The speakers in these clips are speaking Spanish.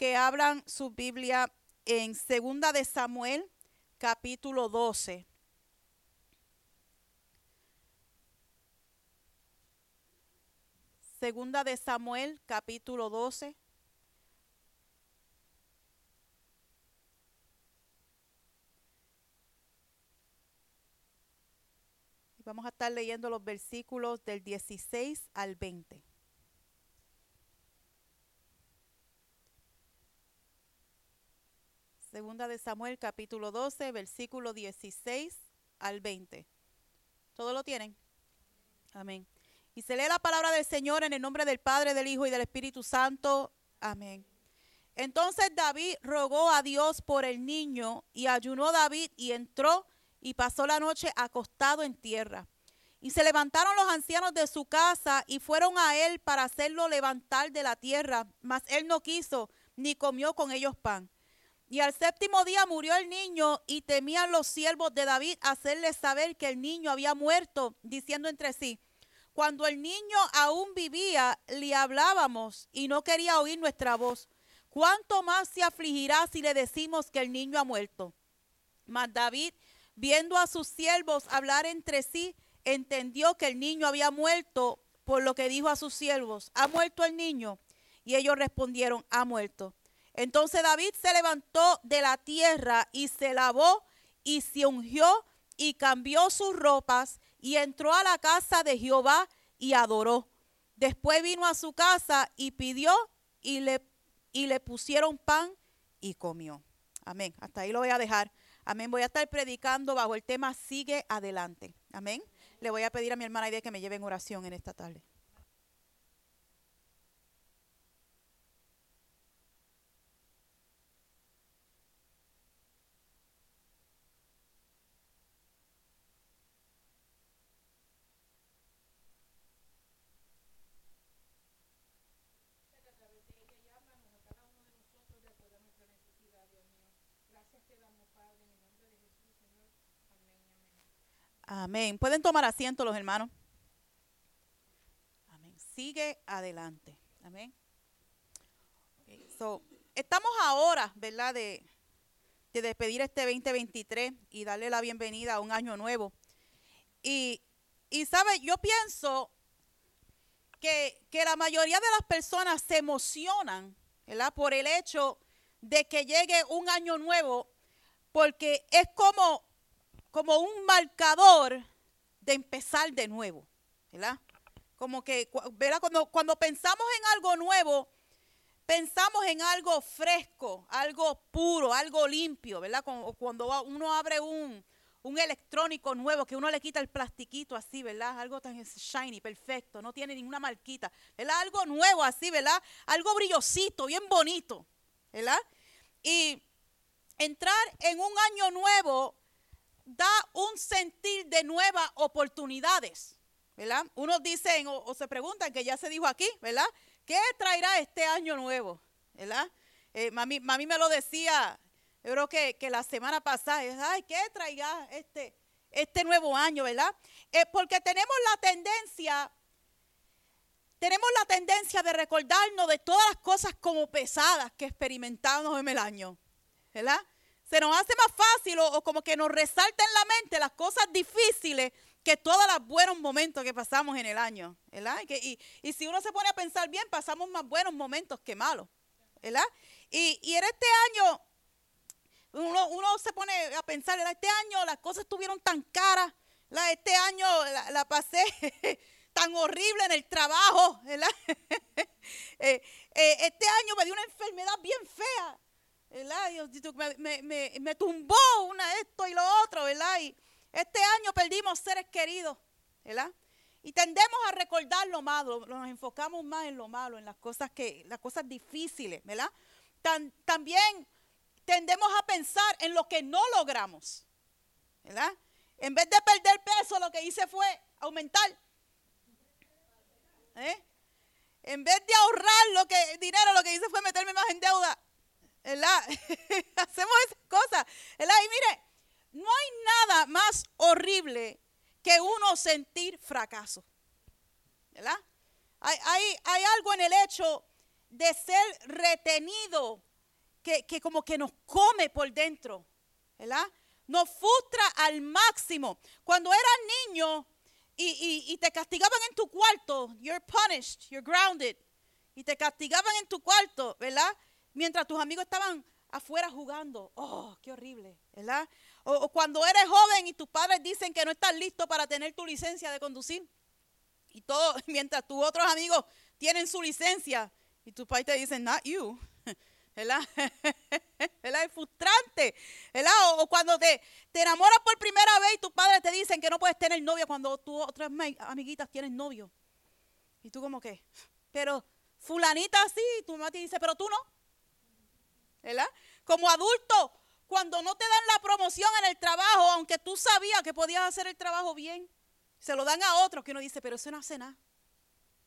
que abran su Biblia en Segunda de Samuel, capítulo 12. Segunda de Samuel, capítulo 12. Vamos a estar leyendo los versículos del 16 al 20. Segunda de Samuel, capítulo 12, versículo 16 al 20. ¿Todo lo tienen? Amén. Y se lee la palabra del Señor en el nombre del Padre, del Hijo y del Espíritu Santo. Amén. Entonces David rogó a Dios por el niño y ayunó David y entró y pasó la noche acostado en tierra. Y se levantaron los ancianos de su casa y fueron a él para hacerlo levantar de la tierra, mas él no quiso ni comió con ellos pan. Y al séptimo día murió el niño y temían los siervos de David hacerle saber que el niño había muerto, diciendo entre sí, cuando el niño aún vivía, le hablábamos y no quería oír nuestra voz. ¿Cuánto más se afligirá si le decimos que el niño ha muerto? Mas David, viendo a sus siervos hablar entre sí, entendió que el niño había muerto, por lo que dijo a sus siervos, ¿ha muerto el niño? Y ellos respondieron, ha muerto. Entonces David se levantó de la tierra y se lavó y se ungió y cambió sus ropas y entró a la casa de Jehová y adoró. Después vino a su casa y pidió y le, y le pusieron pan y comió. Amén. Hasta ahí lo voy a dejar. Amén. Voy a estar predicando bajo el tema Sigue adelante. Amén. Le voy a pedir a mi hermana Idea que me lleve en oración en esta tarde. Amén. Pueden tomar asiento los hermanos. Amén. Sigue adelante. Amén. Estamos ahora, ¿verdad? De, de despedir este 2023 y darle la bienvenida a un año nuevo. Y, y sabe, yo pienso que, que, la mayoría de las personas se emocionan, ¿verdad? Por el hecho de que llegue un año nuevo, porque es como como un marcador de empezar de nuevo, ¿verdad? Como que, ¿verdad? Cuando, cuando pensamos en algo nuevo, pensamos en algo fresco, algo puro, algo limpio, ¿verdad? Cuando uno abre un, un electrónico nuevo, que uno le quita el plastiquito así, ¿verdad? Algo tan shiny, perfecto, no tiene ninguna marquita, ¿verdad? Algo nuevo así, ¿verdad? Algo brillosito, bien bonito, ¿verdad? Y entrar en un año nuevo da un sentir de nuevas oportunidades, ¿verdad? Unos dicen o, se preguntan, que ya se dijo aquí, ¿verdad? ¿Qué traerá este año nuevo? ¿Verdad? Eh, mami, me lo decía, yo creo que, la semana pasada, ay, ¿qué traerá este, este nuevo año, verdad? Eh, porque tenemos la tendencia, tenemos la tendencia de recordarnos de todas las cosas como pesadas que experimentamos en el año, ¿verdad? Se nos hace más fácil o, como que nos resalta en la mente las cosas difíciles que todos los buenos momentos que pasamos en el año, ¿verdad? Y, si uno se pone a pensar bien, pasamos más buenos momentos que malos, ¿verdad? Y, en este año, uno, se pone a pensar, este año las cosas estuvieron tan caras, este año la, pasé tan horrible en el trabajo, ¿verdad? Eh, eh, este año me dio una enfermedad bien fea, me, me, me, tumbó una esto y lo otro, ¿verdad? Y este año perdimos seres queridos, ¿verdad? Y tendemos a recordar lo malo, nos enfocamos más en lo malo, en las cosas que, las cosas difíciles, ¿verdad? también tendemos a pensar en lo que no logramos, ¿verdad? En vez de perder peso, lo que hice fue aumentar. ¿eh? En vez de ahorrar lo que, dinero, lo que hice fue meterme más en deuda. ¿Verdad? Hacemos esas cosas, ¿verdad? Y mire, no hay nada más horrible que uno sentir fracaso, ¿verdad? Hay, hay, hay algo en el hecho de ser retenido que, que como que nos come por dentro, ¿verdad? Nos frustra al máximo. Cuando eras niño y, y- y te castigaban en tu cuarto, you're punished, you're grounded, y te castigaban en tu cuarto, ¿verdad? Mientras tus amigos estaban afuera jugando. Oh, qué horrible, ¿verdad? O, cuando eres joven y tus padres dicen que no estás listo para tener tu licencia de conducir. Y todo, mientras tus otros amigos tienen su licencia y tus padres te dicen, not you. ¿Verdad? ¿Verdad? Es frustrante. ¿Verdad? O, cuando te, te enamoras por primera vez y tus padres te dicen que no puedes tener novia cuando tus otras amiguitas tienen novio. Y tú como que, pero fulanita sí, tu mamá te dice, pero tú no. ¿Verdad? Como adulto, cuando no te dan la promoción en el trabajo, aunque tú sabías que podías hacer el trabajo bien, se lo dan a otros que uno dice, pero eso no hace nada.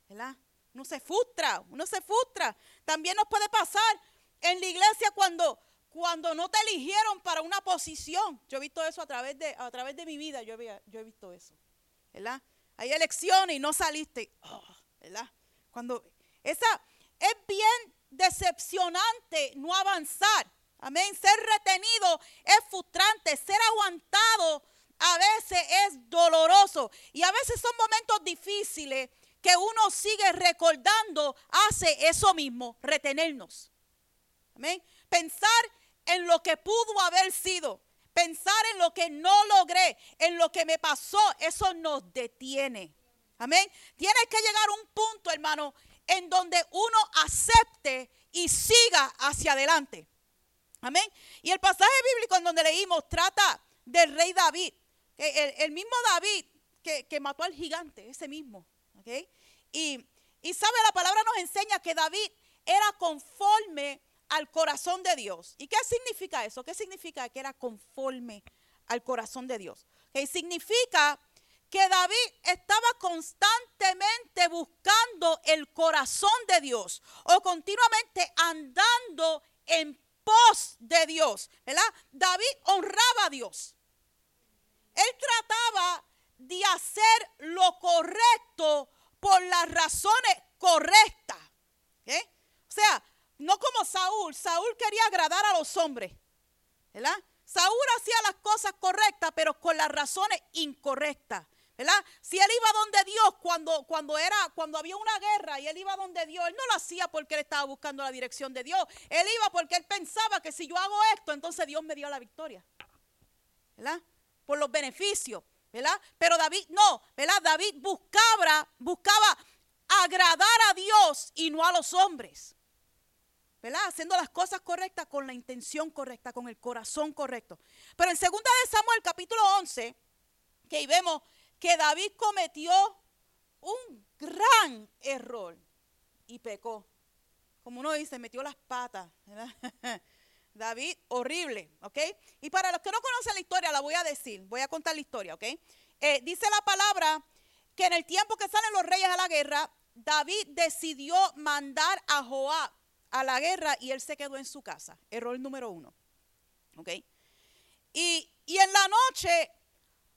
¿Verdad? Uno se frustra, uno se frustra. También nos puede pasar en la iglesia cuando, cuando no te eligieron para una posición. Yo he visto eso a través de, a través de mi vida, yo, había- yo he visto eso. ¿Verdad? Hay elecciones y no saliste. Oh, ¿Verdad? Cuando esa es bien decepcionante no avanzar. Amén. Ser retenido es frustrante. Ser aguantado a veces es doloroso. Y a veces son momentos difíciles que uno sigue recordando, hace eso mismo, retenernos. Amén. Pensar en lo que pudo haber sido. Pensar en lo que no logré, en lo que me pasó, eso nos detiene. Amén. Tienes que llegar a un punto, hermano, en donde uno acepte y siga hacia adelante. Amén. Y el pasaje bíblico en donde leímos trata del rey David. que El, mismo David que, que mató al gigante, ese mismo. ¿ok? Y, y sabe, la palabra nos enseña que David era conforme al corazón de Dios. ¿Y qué significa eso? ¿Qué significa que era conforme al corazón de Dios? ¿Ok? Significa que David estaba constantemente buscando el corazón de Dios o continuamente andando en pos de Dios, ¿verdad? David honraba a Dios. Él trataba de hacer lo correcto por las razones correctas. O sea, no como Saúl. Saúl quería agradar a los hombres. ¿Verdad? Saúl hacía las cosas correctas, pero con las razones incorrectas. ¿Verdad? Si él iba donde Dios cuando, cuando, era, cuando había una guerra y él iba donde Dios, él no lo hacía porque él estaba buscando la dirección de Dios. Él iba porque él pensaba que si yo hago esto, entonces Dios me dio la victoria. ¿Verdad? Por los beneficios. ¿Verdad? Pero David no, ¿verdad? David buscaba, buscaba agradar a Dios y no a los hombres. ¿verdad? Haciendo las cosas correctas con la intención correcta, con el corazón correcto. Pero en 2 de Samuel capítulo 11, que ahí vemos que David cometió un gran error y pecó. Como uno dice, metió las patas. David, horrible, ¿ok? Y para los que no conocen la historia, la voy a decir, voy a contar la historia, ¿ok? Eh, dice la palabra que en el tiempo que salen los reyes a la guerra, David decidió mandar a Joab a la guerra y él se quedó en su casa. Error número uno, ¿ok? Y, y en la noche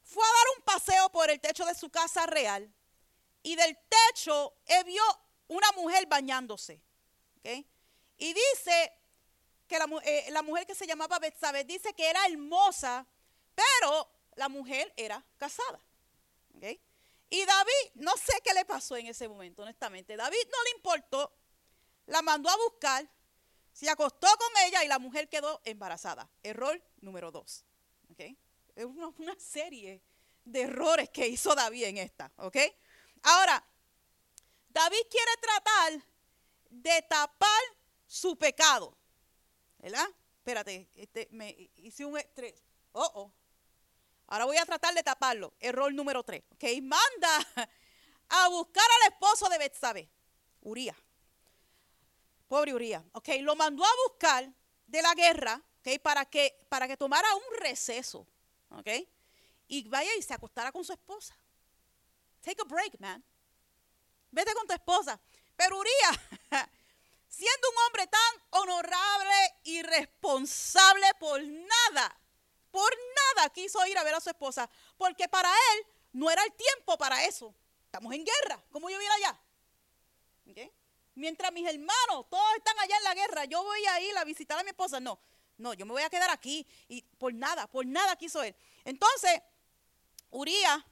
fue a dar un paseo por el techo de su casa real y del techo vio una mujer bañándose, ¿ok? Y dice que eh, la mujer que se llamaba Betsabé dice que era hermosa, pero la mujer era casada. Y David, no sé qué le pasó en ese momento, honestamente. David no le importó, la mandó a buscar, se acostó con ella y la mujer quedó embarazada. Error número dos. Es una, serie de errores que hizo David en esta. ¿ok? Ahora, David quiere tratar de tapar su pecado. ¿Verdad? Espérate, este, me hice un estrés. Oh, oh. Ahora voy a tratar de taparlo. Error número tres. ¿Ok? Manda a buscar al esposo de Betsabé, Uría. Pobre Uría. ¿Ok? Lo mandó a buscar de la guerra, ¿ok? Para que, para que tomara un receso. ¿Ok? Y vaya y se acostara con su esposa. Take a break, man. Vete con tu esposa. Pero siendo un hombre tan honorable y responsable por nada, por nada quiso ir a ver a su esposa, porque para él no era el tiempo para eso. Estamos en guerra, ¿cómo yo voy allá? ¿Ok? mientras mis hermanos, todos están allá en la guerra, yo voy a ir a visitar a mi esposa. No, no, yo me voy a quedar aquí. Y por nada, por nada quiso él. Entonces, Urías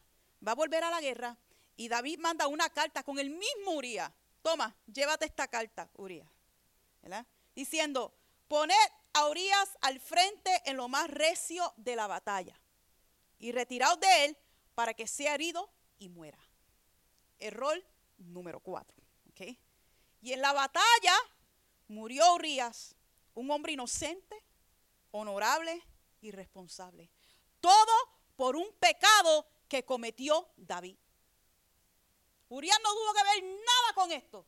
va a volver a la guerra y David manda una carta con el mismo Urías. Toma, llévate esta carta, Urías. ¿verdad? Diciendo, poned a Urias al frente en lo más recio de la batalla y retiraos de él para que sea herido y muera. Error número cuatro. Y en la batalla murió Urias, un hombre inocente, honorable y responsable. Todo por un pecado que cometió David. Urias no tuvo que ver nada con esto.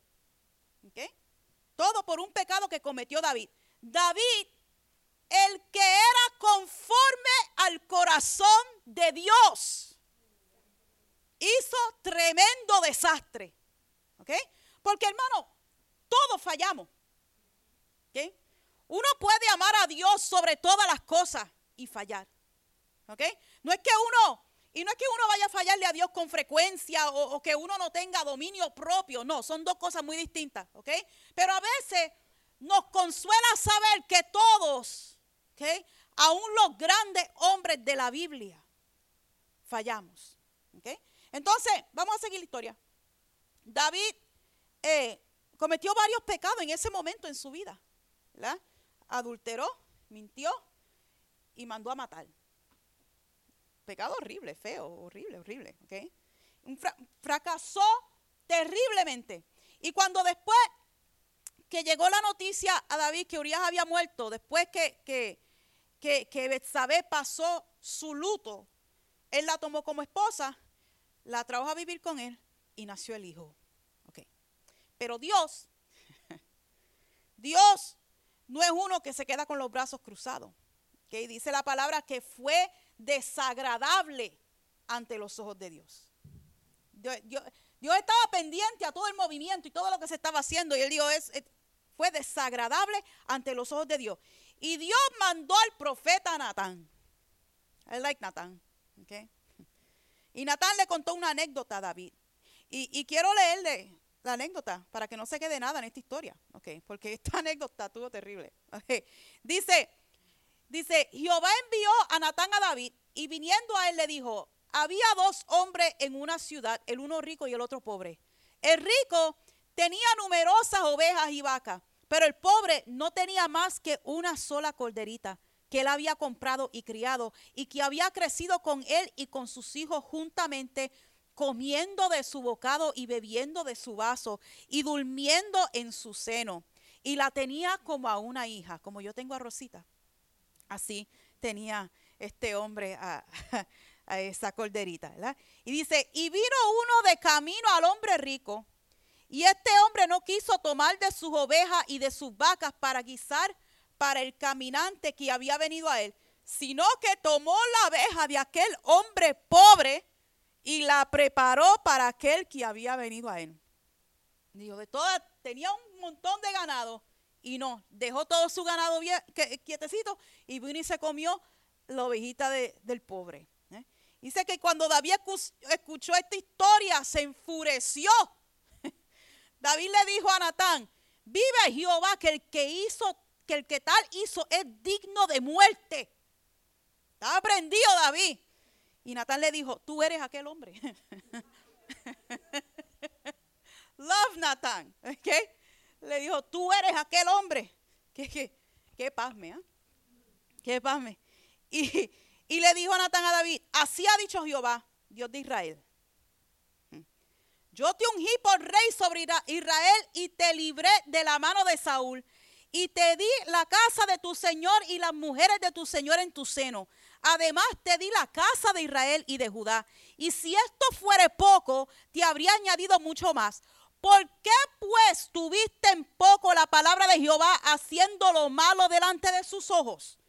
Todo por un pecado que cometió David. David, el que era conforme al corazón de Dios, hizo tremendo desastre. ¿Ok? Porque hermano, todos fallamos. ¿Ok? Uno puede amar a Dios sobre todas las cosas y fallar. ¿Ok? No es que uno, y no es que uno vaya a fallarle a Dios con frecuencia o, que uno no tenga dominio propio. No, son dos cosas muy distintas. ¿Ok? Pero a veces nos consuela saber que todos, ¿ok? Aún los grandes hombres de la Biblia, fallamos. ¿ok? Entonces, vamos a seguir la historia. David eh, cometió varios pecados en ese momento en su vida. ¿verdad? Adulteró, mintió y mandó a matar. Pecado horrible, feo, horrible, horrible. fracasó terriblemente. Y cuando después que llegó la noticia a David que Urias había muerto, después que, que, que, que pasó su luto, él la tomó como esposa, la trajo a vivir con él y nació el hijo. Okay. Pero Dios, Dios no es uno que se queda con los brazos cruzados. Dice la palabra que fue desagradable ante los ojos de Dios. Dios, estaba pendiente a todo el movimiento y todo lo que se estaba haciendo. Y él dijo, fue desagradable ante los ojos de Dios. Y Dios mandó al profeta Natán. I like Natán. Okay. Y Natán le contó una anécdota a David. Y, quiero leerle la anécdota para que no se quede nada en esta historia. Okay. Porque esta anécdota estuvo terrible. Dice, dice, Jehová envió a Natán a David y viniendo a él le dijo, había dos hombres en una ciudad, el uno rico y el otro pobre. El rico tenía numerosas ovejas y vacas, pero el pobre no tenía más que una sola corderita que él había comprado y criado y que había crecido con él y con sus hijos juntamente, comiendo de su bocado y bebiendo de su vaso y durmiendo en su seno. Y la tenía como a una hija, como yo tengo a Rosita. Así tenía este hombre a, esa corderita, ¿verdad? Y dice, y vino uno de camino al hombre rico y este hombre no quiso tomar de sus ovejas y de sus vacas para guisar para el caminante que había venido a él, sino que tomó la abeja de aquel hombre pobre y la preparó para aquel que había venido a él. Dijo, de todas, tenía un montón de ganado y no, dejó todo su ganado quietecito y vino y se comió la ovejita del pobre. ¿eh? Dice que cuando David escuchó esta historia se enfureció David le dijo a Natán, vive Jehová que el que hizo, que el que tal hizo es digno de muerte. Estaba prendido David. Y Natán le dijo, tú eres aquel hombre. Love Natán. ¿okay? Le dijo, tú eres aquel hombre. Que, que, que pasme, ¿eh? Que pasme. Y, y le dijo Natán a David, así ha dicho Jehová, Dios de Israel. Yo te ungí por rey sobre Israel y te libré de la mano de Saúl. Y te di la casa de tu Señor y las mujeres de tu Señor en tu seno. Además te di la casa de Israel y de Judá. Y si esto fuere poco, te habría añadido mucho más. ¿Por qué pues tuviste en poco la palabra de Jehová haciendo lo malo delante de sus ojos?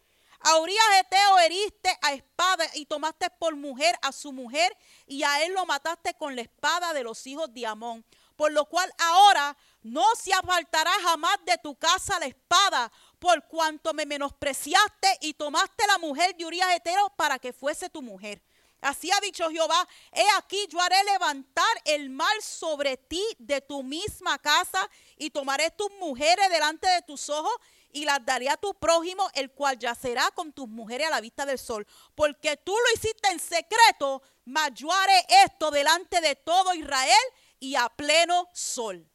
A Urias Eteo heriste a espada y tomaste por mujer a su mujer y a él lo mataste con la espada de los hijos de Amón. Por lo cual ahora no se apartará jamás de tu casa la espada, por cuanto me menospreciaste y tomaste la mujer de Urias Eteo para que fuese tu mujer. Así ha dicho Jehová, he aquí yo haré levantar el mal sobre ti de tu misma casa y tomaré tus mujeres delante de tus ojos y las daré a tu prójimo, el cual yacerá con tus mujeres a la vista del sol. Porque tú lo hiciste en secreto, mas yo haré esto delante de todo Israel y a pleno sol.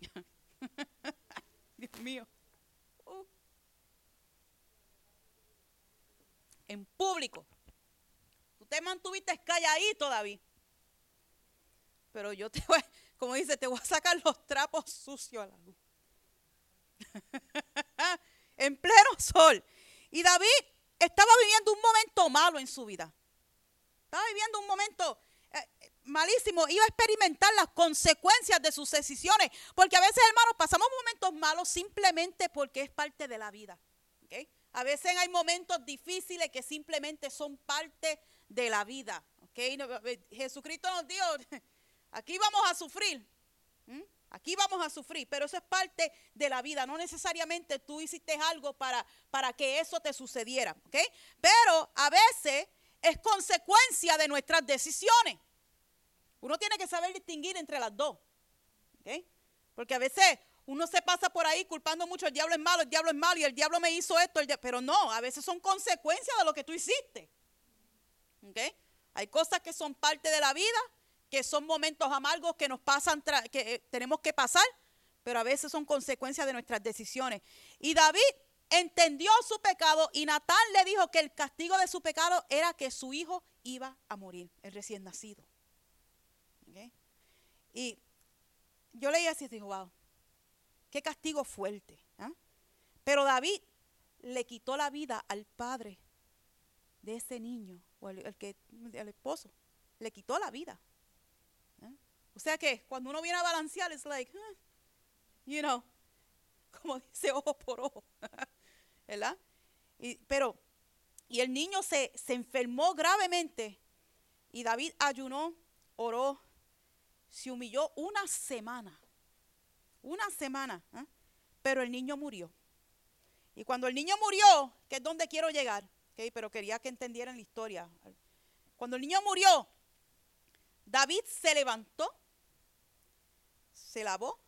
Dios mío. Uh. En público. Tú te mantuviste calladito, David. Pero yo te voy, como dice, te voy a sacar los trapos sucios a la luz. en pleno sol. Y David estaba viviendo un momento malo en su vida. Estaba viviendo un momento eh, malísimo. Iba a experimentar las consecuencias de sus decisiones. Porque a veces, hermanos, pasamos momentos malos simplemente porque es parte de la vida. A veces hay momentos difíciles que simplemente son parte de la vida. Eh, Jesucristo nos dijo, aquí vamos a sufrir. Aquí vamos a sufrir, pero eso es parte de la vida. No necesariamente tú hiciste algo para, para que eso te sucediera. ¿ok? Pero a veces es consecuencia de nuestras decisiones. Uno tiene que saber distinguir entre las dos. Porque a veces uno se pasa por ahí culpando mucho, el diablo es malo, el diablo es malo y el diablo me hizo esto, pero no, a veces son consecuencias de lo que tú hiciste. Hay cosas que son parte de la vida que son momentos amargos que nos pasan, que eh, tenemos que pasar, pero a veces son consecuencias de nuestras decisiones. Y David entendió su pecado y Natán le dijo que el castigo de su pecado era que su hijo iba a morir, el recién nacido. Y yo leí así y dije, wow, qué castigo fuerte. ¿ah? Pero David le quitó la vida al padre de ese niño, o el, que, el esposo, le quitó la vida. O sea que cuando uno viene a balancear, es like, you know, como dice ojo por ojo, ¿verdad? Pero, y el niño se, se enfermó gravemente y David ayunó, oró, se humilló una semana, una semana, ¿eh? pero el niño murió. Y cuando el niño murió, que es donde quiero llegar, ¿okay? pero quería que entendieran la historia. Cuando el niño murió, David se levantó se lavó,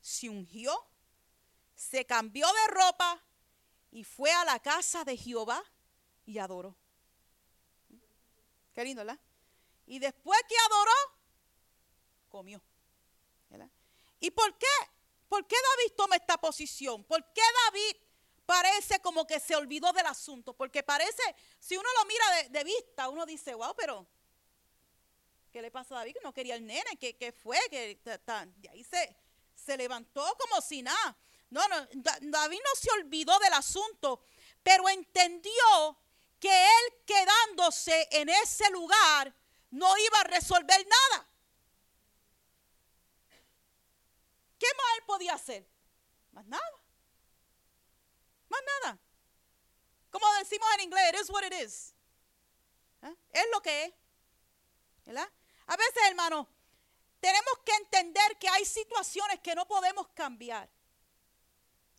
se ungió, se cambió de ropa y fue a la casa de Jehová y adoró. Qué lindo, ¿verdad? Y después que adoró, comió. ¿Y por qué? ¿Por qué David toma esta posición? ¿Por qué David parece como que se olvidó del asunto? Porque parece, si uno lo mira de, vista, uno dice, wow, pero ¿Qué le pasó a David? Que no quería el nene. ¿Qué, fue? Que y ahí se, se levantó como si nada. No, no, David no se olvidó del asunto, pero entendió que él quedándose en ese lugar no iba a resolver nada. ¿Qué más él podía hacer? Más nada. Más nada. Como decimos en inglés, it is what it is. ¿Eh? Es lo que es. ¿Verdad? A veces, hermano, tenemos que entender que hay situaciones que no podemos cambiar.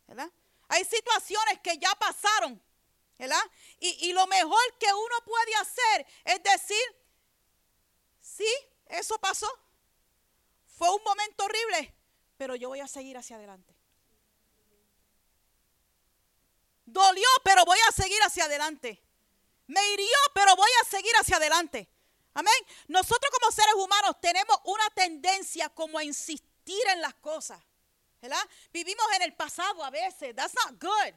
¿Verdad? Hay situaciones que ya pasaron. ¿Verdad? Y, y lo mejor que uno puede hacer es decir, sí, eso pasó. Fue un momento horrible, pero yo voy a seguir hacia adelante. Dolió, pero voy a seguir hacia adelante. Me hirió, pero voy a seguir hacia adelante. Amén. Nosotros como seres humanos tenemos una tendencia como a insistir en las cosas. ¿verdad? Vivimos en el pasado a veces. That's not good.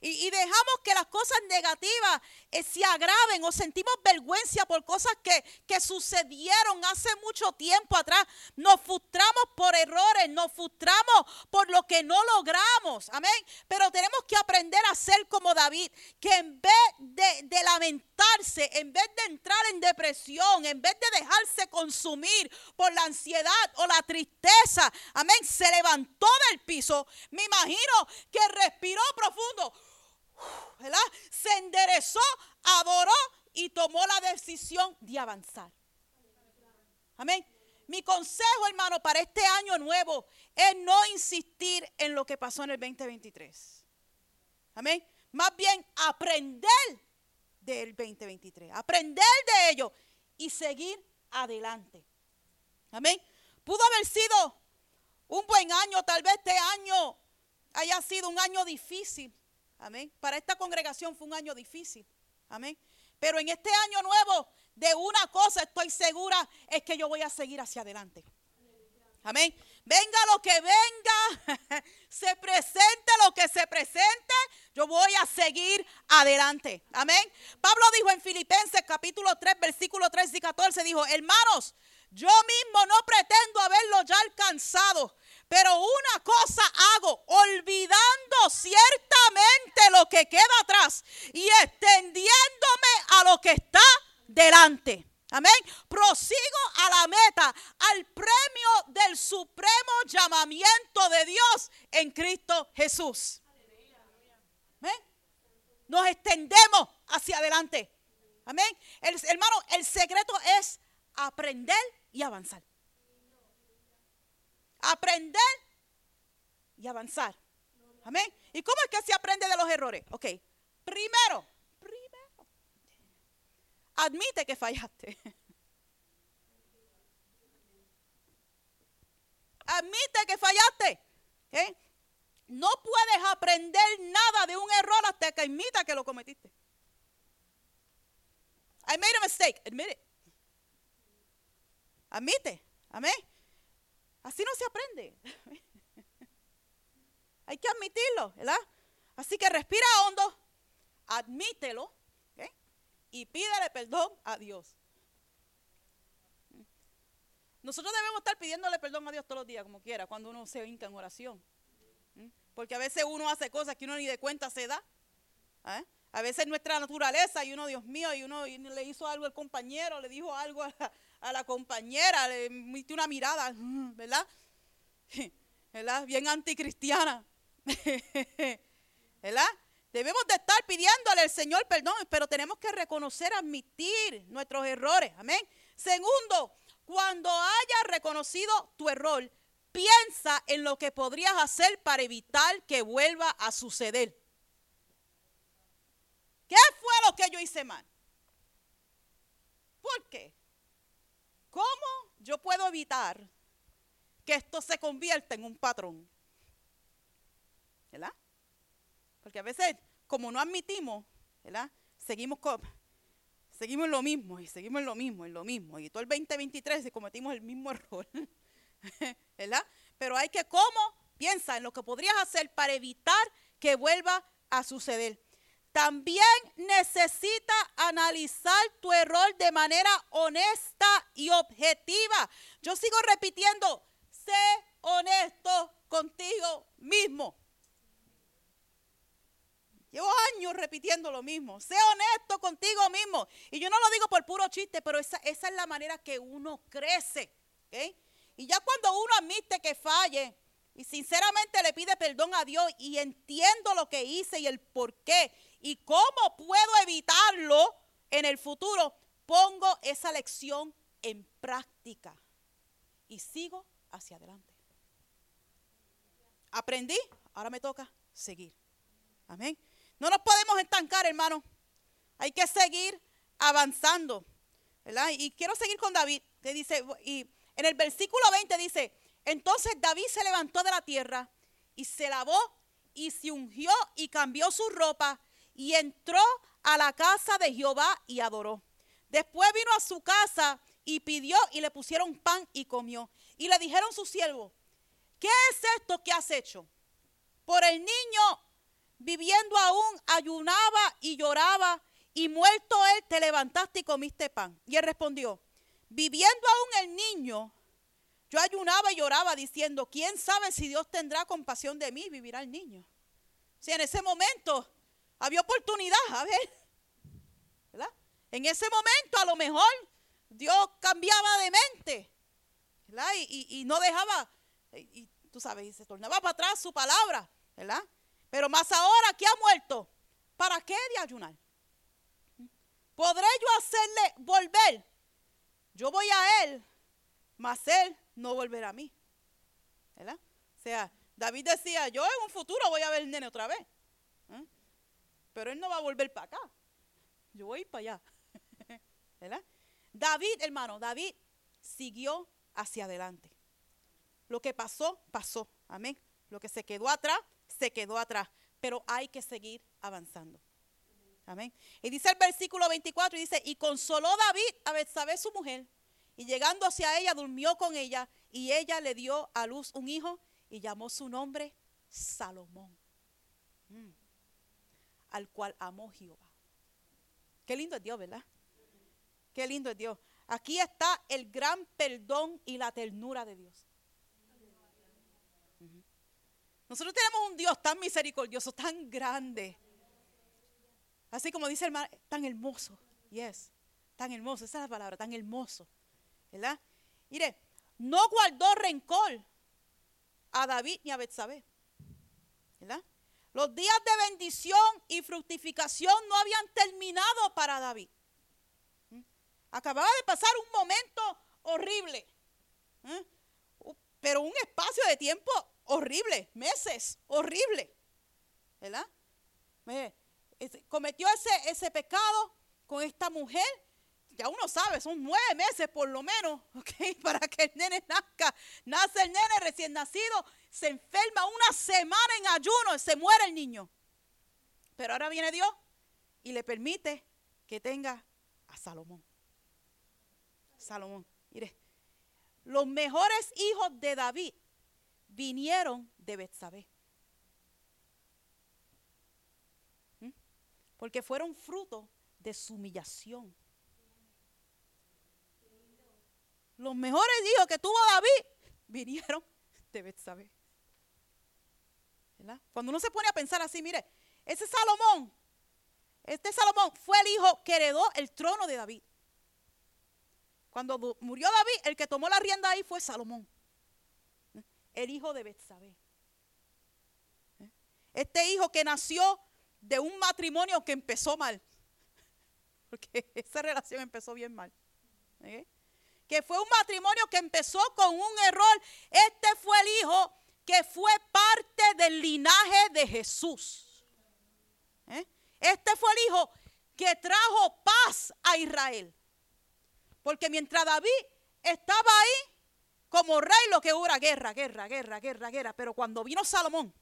Y, dejamos que las cosas negativas eh, se agraven o sentimos vergüenza por cosas que, que, sucedieron hace mucho tiempo atrás. Nos frustramos por errores, nos frustramos por lo que no logramos. Amén. Pero tenemos que aprender a ser como David, que en vez de, de lamentarse, en vez de entrar en depresión, en vez de dejarse consumir por la ansiedad o la tristeza, amén, se levantó del piso. Me imagino que respiró profundamente Se enderezó, adoró y tomó la decisión de avanzar. Amén. Mi consejo, hermano, para este año nuevo es no insistir en lo que pasó en el 2023. Amén. Más bien aprender del 2023. Aprender de ello y seguir adelante. Amén. Pudo haber sido un buen año, tal vez este año haya sido un año difícil. Amén. Para esta congregación fue un año difícil. Amén. Pero en este año nuevo, de una cosa estoy segura, es que yo voy a seguir hacia adelante. Amén. Venga lo que venga, se presente lo que se presente, yo voy a seguir adelante. Amén. Pablo dijo en Filipenses capítulo 3, versículo 3 y 14, dijo, hermanos, yo mismo no pretendo haberlo ya alcanzado, pero una cosa hago, olvidando ciertamente lo que queda atrás y extendiéndome a lo que está delante. Amén. Prosigo a la meta, al premio del supremo llamamiento de Dios en Cristo Jesús. Amén. Nos extendemos hacia adelante. Amén. El, hermano, el secreto es aprender y avanzar. Aprender y avanzar. Amén. ¿Y cómo es que se aprende de los errores? Ok. Primero, Admite que fallaste. Admite que fallaste. No puedes aprender nada de un error hasta que admita que lo cometiste. I made a mistake. Admit it. Admite. Amén. Así no se aprende. Hay que admitirlo, ¿verdad? Así que respira hondo, admítelo y pídele perdón a Dios. Nosotros debemos estar pidiéndole perdón a Dios todos los días, como quiera, cuando uno se hinca en oración. Porque a veces uno hace cosas que uno ni de cuenta se da. ¿eh? A veces nuestra naturaleza y uno, Dios mío, y uno le hizo algo al compañero, le dijo algo a la, compañera, le emitió una mirada, mm, ¿verdad? ¿verdad? Bien anticristiana. ¿verdad? Debemos de estar pidiéndole al Señor perdón, pero tenemos que reconocer, admitir nuestros errores. Amén. Segundo, cuando hayas reconocido tu error, piensa en lo que podrías hacer para evitar que vuelva a suceder. ¿Qué fue lo que yo hice mal? ¿Por qué? ¿Cómo yo puedo evitar que esto se convierta en un patrón? ¿Verdad? Porque a veces, como no admitimos, ¿verdad? Seguimos, seguimos en lo mismo y seguimos en lo mismo, en lo mismo. Y todo el 2023 cometimos el mismo error, ¿verdad? Pero hay que, ¿cómo? Piensa en lo que podrías hacer para evitar que vuelva a suceder. También necesita analizar tu error de manera honesta y objetiva. Yo sigo repitiendo, sé honesto contigo mismo. Llevo años repitiendo lo mismo. Sé honesto contigo mismo. Y yo no lo digo por puro chiste, pero esa, es la manera que uno crece. Y ya cuando uno admite que falle y sinceramente le pide perdón a Dios y entiendo lo que hice y el por qué y cómo puedo evitarlo en el futuro, pongo esa lección en práctica y sigo hacia adelante. Aprendí, ahora me toca seguir. Amén. No nos podemos estancar, hermano. Hay que seguir avanzando. ¿verdad? Y quiero seguir con David, que dice, y en el versículo 20 dice, entonces David se levantó de la tierra y se lavó y se ungió y cambió su ropa y entró a la casa de Jehová y adoró. Después vino a su casa y pidió y le pusieron pan y comió. Y le dijeron sus siervos, ¿qué es esto que has hecho? Por el niño viviendo aún, ayunaba y lloraba, y muerto él, te levantaste y comiste pan. Y él respondió, viviendo aún el niño, yo ayunaba y lloraba diciendo, ¿quién sabe si Dios tendrá compasión de mí y vivirá el niño? Si en ese momento había oportunidad, a ver, ¿verdad? En ese momento a lo mejor Dios cambiaba de mente, ¿verdad? Y, no dejaba, y, tú sabes, y se tornaba para atrás su palabra, ¿verdad? Pero más ahora que ha muerto, ¿para qué de ayunar? ¿Podré yo hacerle volver? Yo voy a él, mas él no volverá a mí. ¿Verdad? O sea, David decía, yo en un futuro voy a ver el nene otra vez. Pero él no va a volver para acá. yo voy para allá. ¿Verdad? David, hermano, David siguió hacia adelante. Lo que pasó, pasó. Amén. Lo que se quedó atrás, se quedó atrás. Pero hay que seguir avanzando. Amén. Y dice el versículo 24 y dice, y consoló David a Betsabé su mujer, y llegando hacia ella durmió con ella, y ella le dio a luz un hijo y llamó su nombre Salomón, mm. Al cual amó Jehová. Qué lindo es Dios, ¿verdad? Qué lindo es Dios. Aquí está el gran perdón y la ternura de Dios. Nosotros tenemos un Dios tan misericordioso, tan grande. Así como dice el hermano, tan hermoso. Yes, tan hermoso, esa es la palabra, tan hermoso. ¿Verdad? Mire, no guardó rencor a David ni a Betsabé. ¿Verdad? Los días de bendición y fructificación no habían terminado para David. ¿Mm? Acababa de pasar un momento horrible. ¿eh? Pero un espacio de tiempo horrible, meses, horrible. ¿Verdad? Cometió ese, ese pecado con esta mujer. Ya uno sabe, son nueve meses por lo menos, ¿ok? Para que el nene nazca. Nace el nene recién nacido, se enferma una semana en ayuno, se muere el niño. Pero ahora viene Dios y le permite que tenga a Salomón. Salomón, mire, los mejores hijos de David vinieron de Betsabé. ¿Mm? Porque fueron fruto de su humillación. Los mejores hijos que tuvo David vinieron de Betsabé. Cuando uno se pone a pensar así, mire, ese Salomón, este Salomón fue el hijo que heredó el trono de David. Cuando murió David, el que tomó la rienda ahí fue Salomón el hijo de Betsabé. ¿Eh? Este hijo que nació de un matrimonio que empezó mal. Porque esa relación empezó bien mal. ¿eh? Que fue un matrimonio que empezó con un error. Este fue el hijo que fue parte del linaje de Jesús. ¿eh? Este fue el hijo que trajo paz a Israel. Porque mientras David estaba ahí, como rey lo que hubo guerra, guerra, guerra, guerra, guerra. Pero cuando vino Salomón,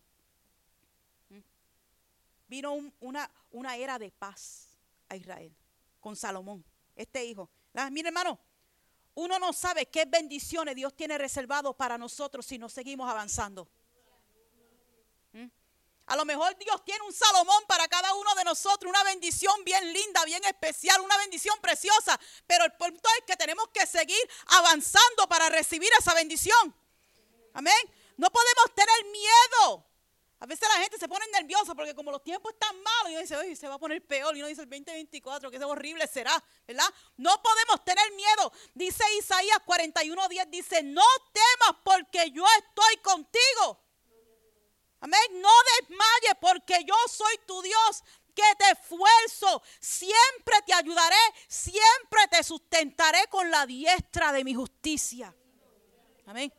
vino una, una era de paz a Israel con Salomón, este hijo. Mire hermano, uno no sabe qué bendiciones Dios tiene reservado para nosotros si nos seguimos avanzando. A lo mejor Dios tiene un Salomón para cada uno de nosotros, una bendición bien linda, bien especial, una bendición preciosa. Pero el punto es que tenemos que seguir avanzando para recibir esa bendición. Amén. No podemos tener miedo. A veces la gente se pone nerviosa porque como los tiempos están malos, y uno dice, oye, se va a poner peor, y uno dice el 2024, que es horrible será, ¿verdad? No podemos tener miedo. Dice Isaías 41:10, dice, no temas porque yo estoy contigo. Amén. No desmayes porque yo soy tu Dios que te esfuerzo. Siempre te ayudaré. Siempre te sustentaré con la diestra de mi justicia. Amén.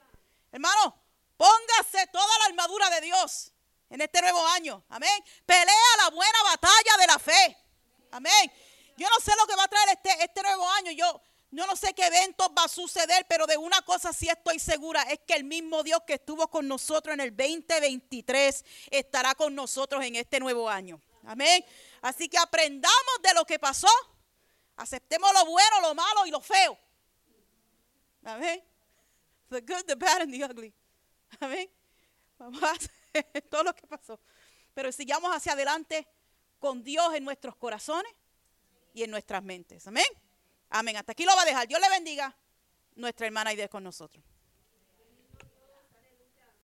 Hermano, póngase toda la armadura de Dios en este nuevo año. Amén. Pelea la buena batalla de la fe. Amén. Yo no sé lo que va a traer este, este nuevo año. Yo, yo no sé qué eventos va a suceder, pero de una cosa sí estoy segura, es que el mismo Dios que estuvo con nosotros en el 2023 estará con nosotros en este nuevo año. Amén. Así que aprendamos de lo que pasó. Aceptemos lo bueno, lo malo y lo feo. Amén. The good, the bad and the ugly. Amén. Vamos a todo lo que pasó. Pero sigamos hacia adelante con Dios en nuestros corazones y en nuestras mentes. Amén. Amén. Hasta aquí lo va a dejar. Dios le bendiga. Nuestra hermana Aide con nosotros.